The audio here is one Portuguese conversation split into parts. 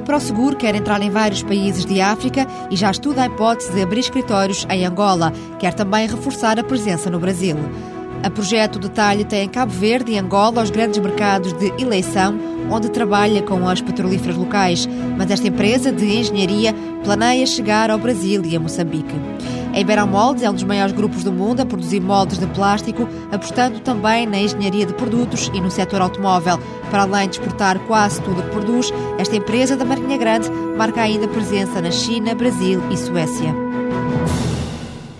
A ProSeguro quer entrar em vários países de África e já estuda a hipótese de abrir escritórios em Angola. Quer também reforçar a presença no Brasil. A projeto detalhe tem em Cabo Verde e Angola os grandes mercados de eleição, onde trabalha com as petrolíferas locais, mas esta empresa de engenharia planeia chegar ao Brasil e a Moçambique. A Iberomoldes é um dos maiores grupos do mundo a produzir moldes de plástico, apostando também na engenharia de produtos e no setor automóvel. Para além de exportar quase tudo o que produz, esta empresa da Marinha Grande marca ainda presença na China, Brasil e Suécia.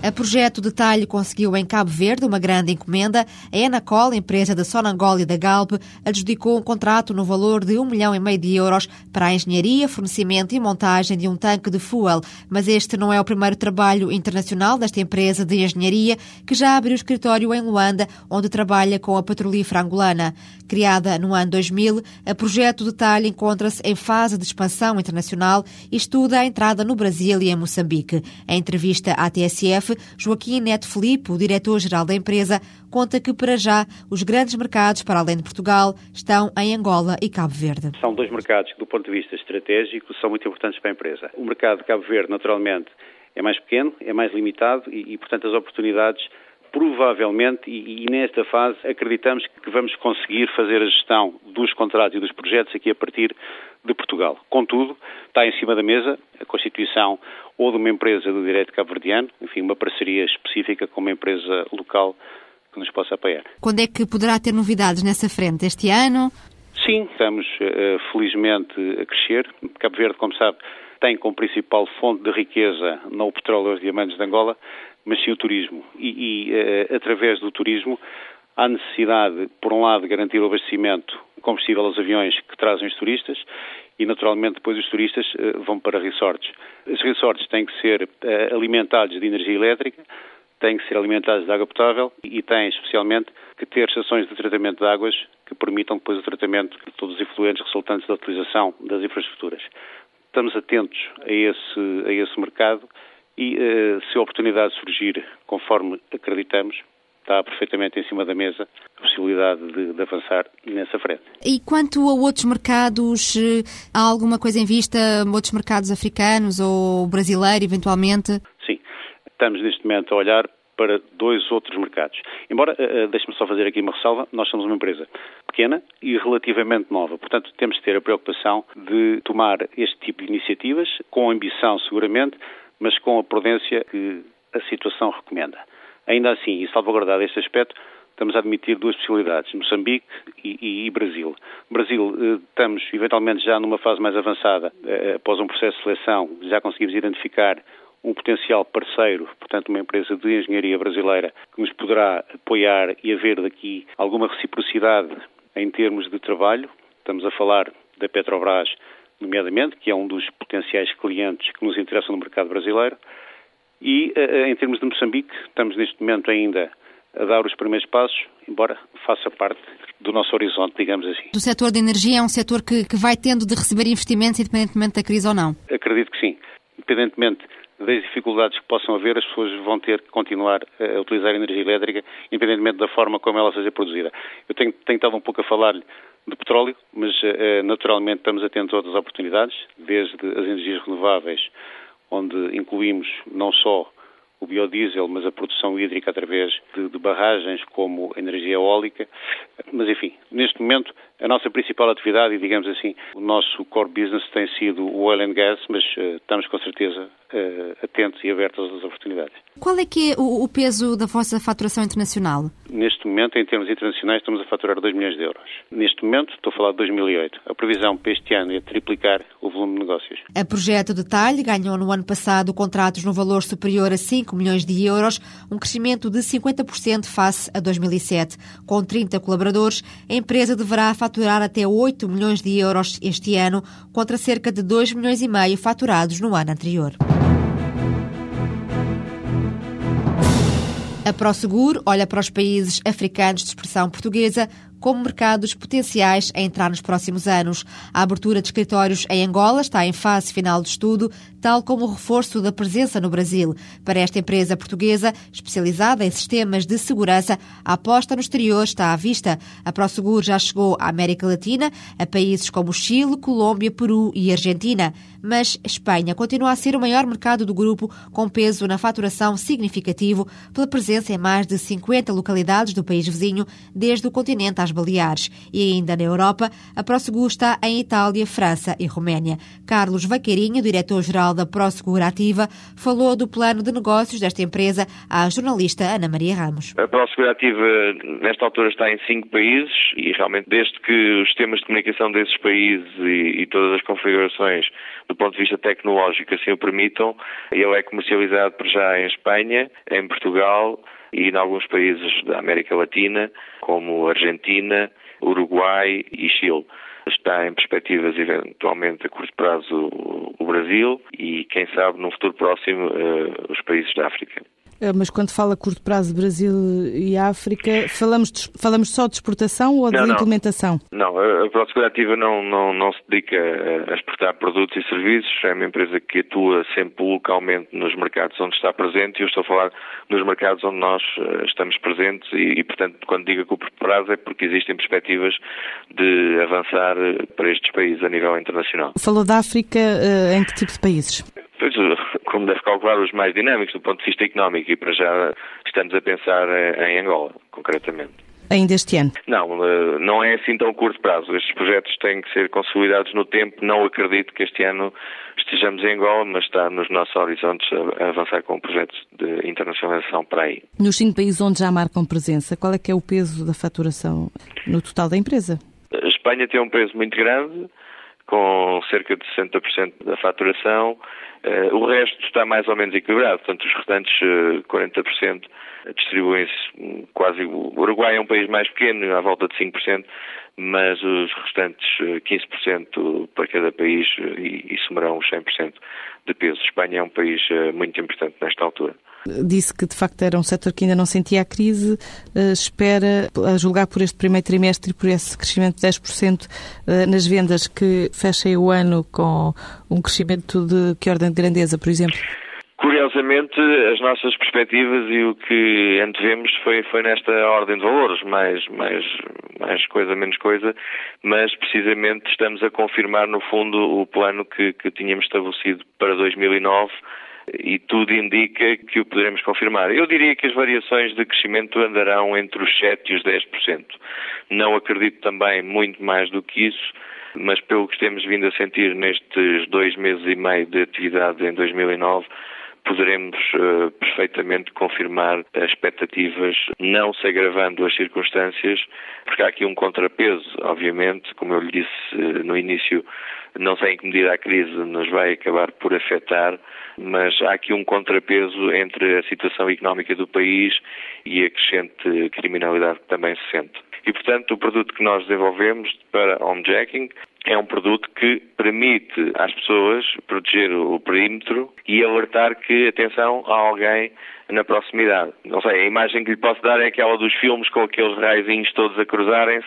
A Projeto Detalhe conseguiu em Cabo Verde uma grande encomenda. A Enacol, empresa da Sonangol e da Galp, adjudicou um contrato no valor de um milhão e meio de euros para a engenharia, fornecimento e montagem de um tanque de fuel. Mas este não é o primeiro trabalho internacional desta empresa de engenharia, que já abriu escritório em Luanda, onde trabalha com a petrolífera angolana. Criada no ano 2000, a Projeto Detalhe encontra-se em fase de expansão internacional e estuda a entrada no Brasil e em Moçambique. Em entrevista à TSF, Joaquim Neto Felipe, o diretor-geral da empresa, conta que, para já, os grandes mercados, para além de Portugal, estão em Angola e Cabo Verde. São dois mercados que, do ponto de vista estratégico, são muito importantes para a empresa. O mercado de Cabo Verde, naturalmente, é mais pequeno, é mais limitado e, e portanto, as oportunidades provavelmente, e, e, nesta fase, acreditamos que vamos conseguir fazer a gestão dos contratos e dos projetos aqui a partir de Portugal. Contudo, está em cima da mesa a constituição ou de uma empresa do direito cabo-verdiano, enfim, uma parceria específica com uma empresa local que nos possa apoiar. Quando é que poderá ter novidades nessa frente? Este ano? Sim, estamos uh, felizmente a crescer. Cabo Verde, como sabe, tem como principal fonte de riqueza não o petróleo e os diamantes de Angola, mas sim o turismo. E, e uh, através do turismo há necessidade, por um lado, de garantir o abastecimento combustível aos aviões que trazem os turistas e, naturalmente, depois os turistas uh, vão para resorts. Os resorts têm que ser uh, alimentados de energia elétrica, têm que ser alimentados de água potável e têm, especialmente, que ter estações de tratamento de águas que permitam depois o tratamento de todos os efluentes resultantes da utilização das infraestruturas. Estamos atentos a esse, a esse mercado e, uh, se a oportunidade surgir conforme acreditamos, está perfeitamente em cima da mesa a possibilidade de, de, avançar nessa frente. E quanto a outros mercados, eh, há alguma coisa em vista, outros mercados africanos ou brasileiro, eventualmente? Sim, estamos neste momento a olhar para dois outros mercados. Embora, uh, deixe-me só fazer aqui uma ressalva, nós somos uma empresa pequena e relativamente nova, portanto temos de ter a preocupação de tomar este tipo de iniciativas com ambição seguramente, mas com a prudência que a situação recomenda. Ainda assim, e salvaguardado este aspecto, estamos a admitir duas possibilidades, Moçambique e, e, e Brasil. Brasil, eh, estamos eventualmente já numa fase mais avançada, eh, após um processo de seleção, já conseguimos identificar um potencial parceiro, portanto uma empresa de engenharia brasileira que nos poderá apoiar e haver daqui alguma reciprocidade em termos de trabalho. Estamos a falar da Petrobras, nomeadamente, que é um dos potenciais clientes que nos interessam no mercado brasileiro. E eh, em termos de Moçambique, estamos neste momento ainda a dar os primeiros passos, embora faça parte do nosso horizonte, digamos assim. Do setor de energia é um setor que, que vai tendo de receber investimentos independentemente da crise ou não? Acredito que sim. Independentemente das dificuldades que possam haver, as pessoas vão ter que continuar a utilizar a energia elétrica, independentemente da forma como ela seja produzida. Eu tenho, tenho estado um pouco a falar-lhe de petróleo, mas uh, naturalmente estamos atentos a outras oportunidades, desde as energias renováveis, onde incluímos não só o biodiesel, mas a produção hídrica através de, de, barragens como a energia eólica. Mas, enfim, neste momento, a nossa principal atividade, e digamos assim, o nosso core business tem sido o oil and gas, mas uh, estamos com certeza atentos e abertos às oportunidades. Qual é que é o, o, peso da vossa faturação internacional? Neste momento, em termos internacionais, estamos a faturar 2 milhões de euros. Neste momento, estou a falar de 2008. A previsão para este ano é triplicar o volume de negócios. A Projeto Detalhe ganhou no ano passado contratos no valor superior a 5 milhões de euros, um crescimento de 50% face a 2007. Com 30 colaboradores, a empresa deverá faturar até 8 milhões de euros este ano, contra cerca de 2 milhões e meio faturados no ano anterior. A ProSeguro olha para os países africanos de expressão portuguesa como mercados potenciais a entrar nos próximos anos. A abertura de escritórios em Angola está em fase final do estudo, tal como o reforço da presença no Brasil. Para esta empresa portuguesa, especializada em sistemas de segurança, a aposta no exterior está à vista. A ProSeguro já chegou à América Latina, a países como Chile, Colômbia, Peru e Argentina. Mas Espanha continua a ser o maior mercado do grupo, com peso na faturação significativo pela presença em mais de 50 localidades do país vizinho, desde o continente às Baleares. E ainda na Europa, a ProSeguro está em Itália, França e Roménia. Carlos Vaqueirinho, diretor-geral da ProSeguro Ativa, falou do plano de negócios desta empresa à jornalista Ana Maria Ramos. A ProSeguro Ativa, nesta altura, está em cinco países e realmente, desde que os sistemas de comunicação desses países e, e todas as configurações do ponto de vista tecnológico assim o permitam, ele é comercializado por já em Espanha, em Portugal e em alguns países da América Latina, como Argentina, Uruguai e Chile. Está em perspectivas, eventualmente, a curto prazo, o Brasil e, quem sabe, no futuro próximo, eh, os países da África. Eh, mas quando fala curto prazo Brasil e África, falamos, de, falamos só de exportação ou de não, implementação? Não, a Prosegur Ativa não, não, não se dedica a exportar produtos e serviços, é uma empresa que atua sempre localmente nos mercados onde está presente e eu estou a falar nos mercados onde nós eh, estamos presentes e, e portanto, quando digo curto prazo é porque existem perspectivas de avançar eh, para estes países a nível internacional. Falou da África, em que tipo de países? Pois, como deve calcular, os mais dinâmicos do ponto de vista económico e para já estamos a pensar em Angola, concretamente. Ainda este ano? Não, eh, não é assim tão curto prazo. Estes projetos têm que ser consolidados no tempo. Não acredito que este ano estejamos em Angola, mas está nos nossos horizontes a avançar com projetos de internacionalização para aí. Nos cinco países onde já marcam presença, qual é que é o peso da faturação no total da empresa? A Espanha tem um peso muito grande, com cerca de 60% da faturação. Uh, o resto está mais ou menos equilibrado, portanto, os restantes uh, eh, 40% distribuem-se quase. O Uruguai é um país mais pequeno, à volta de 5%, mas os restantes 15% eh, para cada país e, e somarão os 100% de peso. Espanha é um país muito importante nesta altura. Disse que de facto era um setor que ainda não sentia a crise, uh, espera, a julgar por este primeiro trimestre e por esse crescimento de 10% uh, nas vendas, que fechem o ano com um crescimento de que ordem de grandeza, por exemplo? Curiosamente, as nossas perspectivas e o que antevemos foi, foi nesta ordem de valores, mais, mais, mais coisa, menos coisa, mas precisamente estamos a confirmar, no fundo, o plano que, que tínhamos estabelecido para 2009 e tudo indica que o poderemos confirmar. Eu diria que as variações de crescimento andarão entre os 7% e os 10%. Não acredito também muito mais do que isso, mas pelo que temos vindo a sentir nestes dois meses e meio de atividade em 2009, poderemos uh, perfeitamente confirmar as expectativas, não se agravando as circunstâncias, porque há aqui um contrapeso, obviamente, como eu lhe disse uh, no início, não sei em que medida a crise nos vai acabar por afetar, mas há aqui um contrapeso entre a situação económica do país e a crescente criminalidade que também se sente. E, portanto, o produto que nós desenvolvemos para homejacking é um produto que permite às pessoas proteger o perímetro e alertar que, atenção, há alguém na proximidade. Não sei, a imagem que lhe posso dar é aquela dos filmes com aqueles raizinhos todos a cruzarem-se.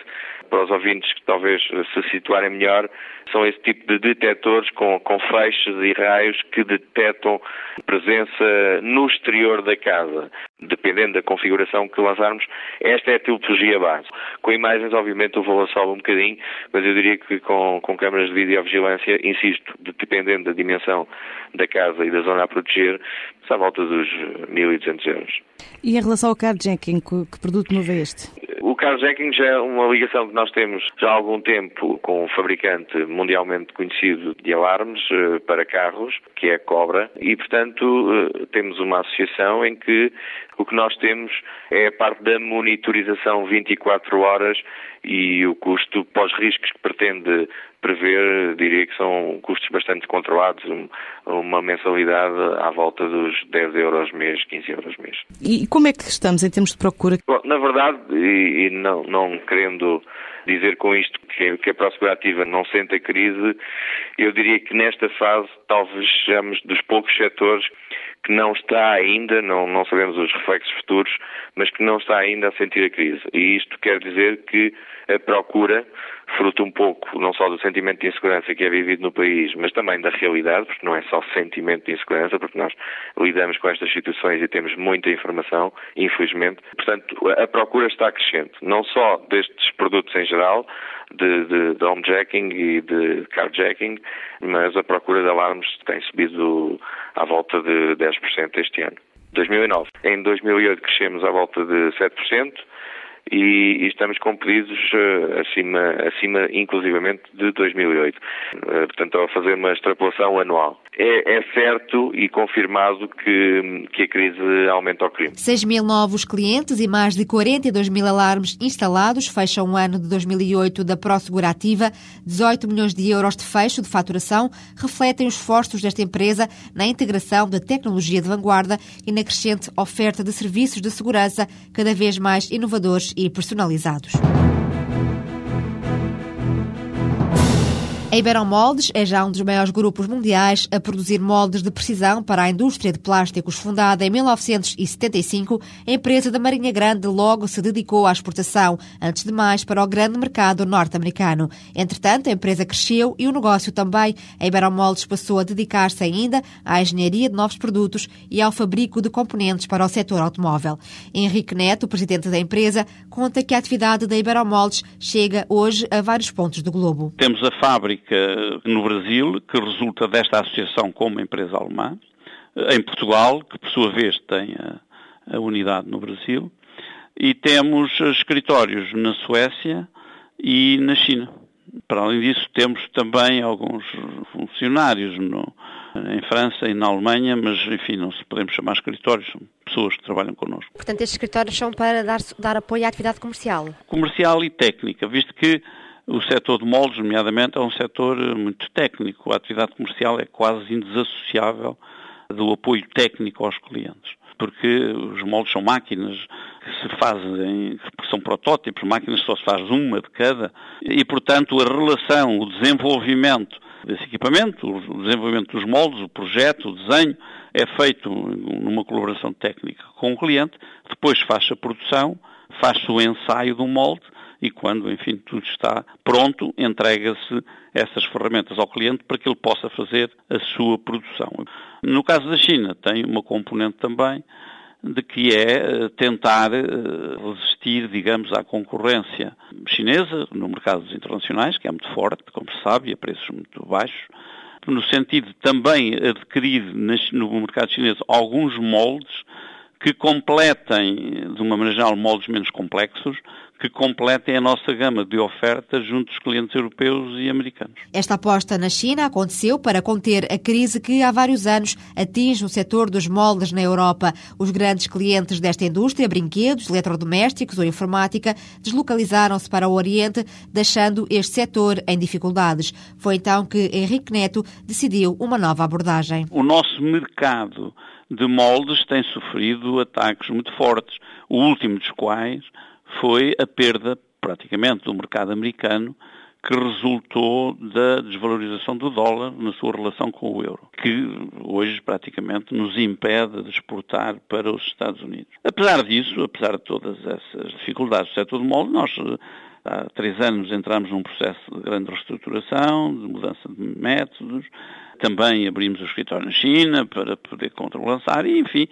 Para os ouvintes que talvez se situarem melhor, são esse tipo de detectores com, com feixes e raios que detectam presença no exterior da casa. Dependendo da configuração que lançarmos, esta é a tipologia base. Com imagens, obviamente, o valor sobe um bocadinho, mas eu diria que com, com câmaras de videovigilância, insisto, dependendo da dimensão da casa e da zona a proteger, está à volta dos 1.200 euros. E em relação ao carjacking, que produto novo é este? O carjacking já é uma ligação que nós temos já há algum tempo com um fabricante mundialmente conhecido de alarmes eh, para carros, que é a Cobra, e portanto eh, temos uma associação em que o que nós temos é a parte da monitorização 24 horas e o custo pós-riscos que pretende prever, diria que são custos bastante controlados, uma mensalidade à volta dos 10 euros mês, 15 euros mês. E como é que estamos em termos de procura? Bom, na verdade, e, e não, não querendo dizer com isto que, que a Prosperativa não sente a crise, eu diria que nesta fase talvez sejamos dos poucos setores que não está ainda, não, não sabemos os reflexos futuros, mas que não está ainda a sentir a crise. E isto quer dizer que a procura, fruto um pouco não só do sentimento de insegurança que é vivido no país, mas também da realidade, porque não é só sentimento de insegurança, porque nós lidamos com estas situações e temos muita informação, infelizmente. Portanto, a procura está crescente, não só destes produtos em geral, de, de, de homejacking e de carjacking, mas a procura de alarmes tem subido à volta de 10% este ano. 2009. Em 2008 crescemos à volta de 7% e, e estamos com pedidos uh, acima, acima inclusivamente de 2008. Uh, eh, portanto, a fazer uma extrapolação anual. É, é, certo e confirmado que, que a crise aumenta o crime. 6 mil novos clientes e mais de 42 mil alarmes instalados fecham o ano de 2008 da ProSegura Ativa. 18 milhões de euros de fecho de faturação refletem os esforços desta empresa na integração da tecnologia de vanguarda e na crescente oferta de serviços de segurança cada vez mais inovadores e personalizados. A Iberomoldes é já um dos maiores grupos mundiais a produzir moldes de precisão para a indústria de plásticos. Fundada em 1975, a empresa da Marinha Grande logo se dedicou à exportação, antes de mais para o grande mercado norte-americano. Entretanto, a empresa cresceu e o negócio também. A Iberomoldes passou a dedicar-se ainda à engenharia de novos produtos e ao fabrico de componentes para o setor automóvel. Henrique Neto, presidente da empresa, conta que a atividade da Iberomoldes chega hoje a vários pontos do globo. Temos a fábrica no Brasil, que resulta desta associação com uma empresa alemã, em Portugal, que por sua vez tem a, a unidade no Brasil, e temos escritórios na Suécia e na China. Para além disso, temos também alguns funcionários no, em França e na Alemanha, mas enfim, não se podemos chamar escritórios, são pessoas que trabalham connosco. Portanto, estes escritórios são para dar, dar apoio à atividade comercial? Comercial e técnica, visto que o setor de moldes, nomeadamente, é um setor eh, muito técnico. A atividade comercial é quase indesassociável do apoio técnico aos clientes. Porque os moldes são máquinas que se fazem, que são protótipos, máquinas só se faz uma de cada, e, portanto, a relação, o desenvolvimento desse equipamento, o desenvolvimento dos moldes, o projeto, o desenho, é feito numa colaboração técnica com o cliente, depois faz-se a produção, faz-se o ensaio do molde e quando, enfim, tudo está pronto, entrega-se essas ferramentas ao cliente para que ele possa fazer a sua produção. No caso da China, tem uma componente também de que é eh, tentar eh, resistir, digamos, à concorrência chinesa no mercados internacionais, que é muito forte, como se sabe, e a preços muito baixos, no sentido de também adquirir no mercado chinês alguns moldes que completem, de uma maneira geral, moldes menos complexos, que completem a nossa gama de ofertas junto dos clientes europeus e americanos. Esta aposta na China aconteceu para conter a crise que há vários anos atinge o setor dos moldes na Europa. Os grandes clientes desta indústria, brinquedos, eletrodomésticos ou informática, deslocalizaram-se para o Oriente, deixando este setor em dificuldades. Foi então que Henrique Neto decidiu uma nova abordagem. O nosso mercado de moldes tem sofrido ataques muito fortes, o último dos quais foi a perda, praticamente, do mercado americano, que resultou da desvalorização do dólar na sua relação com o euro, que hoje praticamente nos impede de exportar para os Estados Unidos. Apesar disso, apesar de todas essas dificuldades do setor do molde, nós há três anos entramos num processo de grande reestruturação, de mudança de métodos, também abrimos o escritório na China para poder contralançar e, enfim,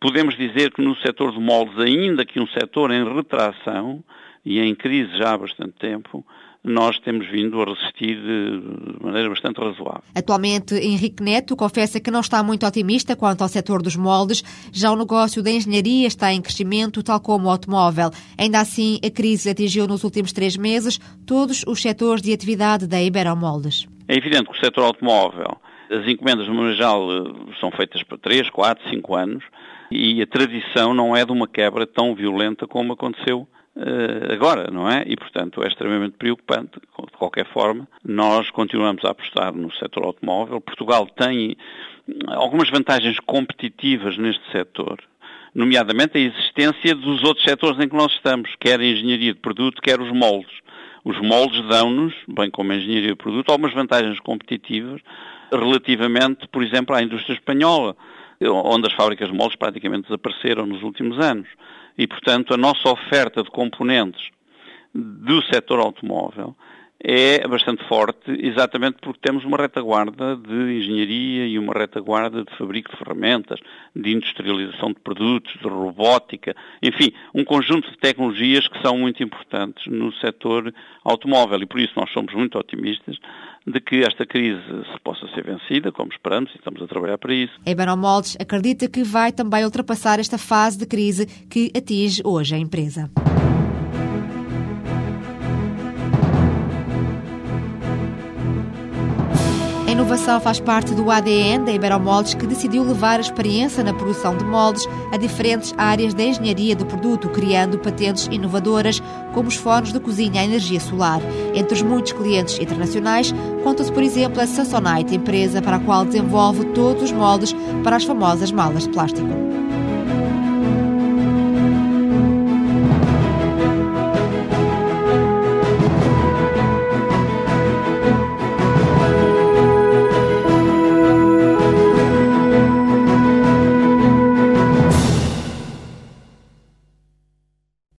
podemos dizer que no setor de moldes, ainda que um setor em retração e em crise já há bastante tempo, nós temos vindo a resistir de maneira bastante razoável. Atualmente, Henrique Neto confessa que não está muito otimista quanto ao setor dos moldes. Já o negócio da engenharia está em crescimento, tal como o automóvel. Ainda assim, a crise atingiu nos últimos três meses todos os setores de atividade da Iberomoldes. É evidente que o setor automóvel, as encomendas no Mundial eh, são feitas para 3, 4, 5 anos e a tradição não é de uma quebra tão violenta como aconteceu uh, agora, não é? E, portanto, é extremamente preocupante. De qualquer forma, nós continuamos a apostar no setor automóvel. Portugal tem algumas vantagens competitivas neste setor, nomeadamente a existência dos outros setores em que nós estamos, quer a engenharia de produto, quer os moldes. Os moldes dão-nos, bem como a engenharia de produto, algumas vantagens competitivas relativamente, por exemplo, à indústria espanhola, onde as fábricas de moldes praticamente desapareceram nos últimos anos. E, portanto, a nossa oferta de componentes do setor automóvel é bastante forte, exatamente porque temos uma retaguarda de engenharia e uma retaguarda de fabrico de ferramentas, de industrialização de produtos, de robótica, enfim, um conjunto de tecnologias que são muito importantes no setor automóvel e por isso nós somos muito otimistas de que esta crise se possa ser vencida, como esperamos, e estamos a trabalhar para isso. A Moldes acredita que vai também ultrapassar esta fase de crise que atinge hoje a empresa. Inovação faz parte do ADN da Iberomoldes, que decidiu levar a experiência na produção de moldes a diferentes áreas da engenharia do produto, criando patentes inovadoras, como os fornos de cozinha à energia solar. Entre os muitos clientes internacionais, conta-se, por exemplo, a Samsonite, empresa para a qual desenvolve todos os moldes para as famosas malas de plástico.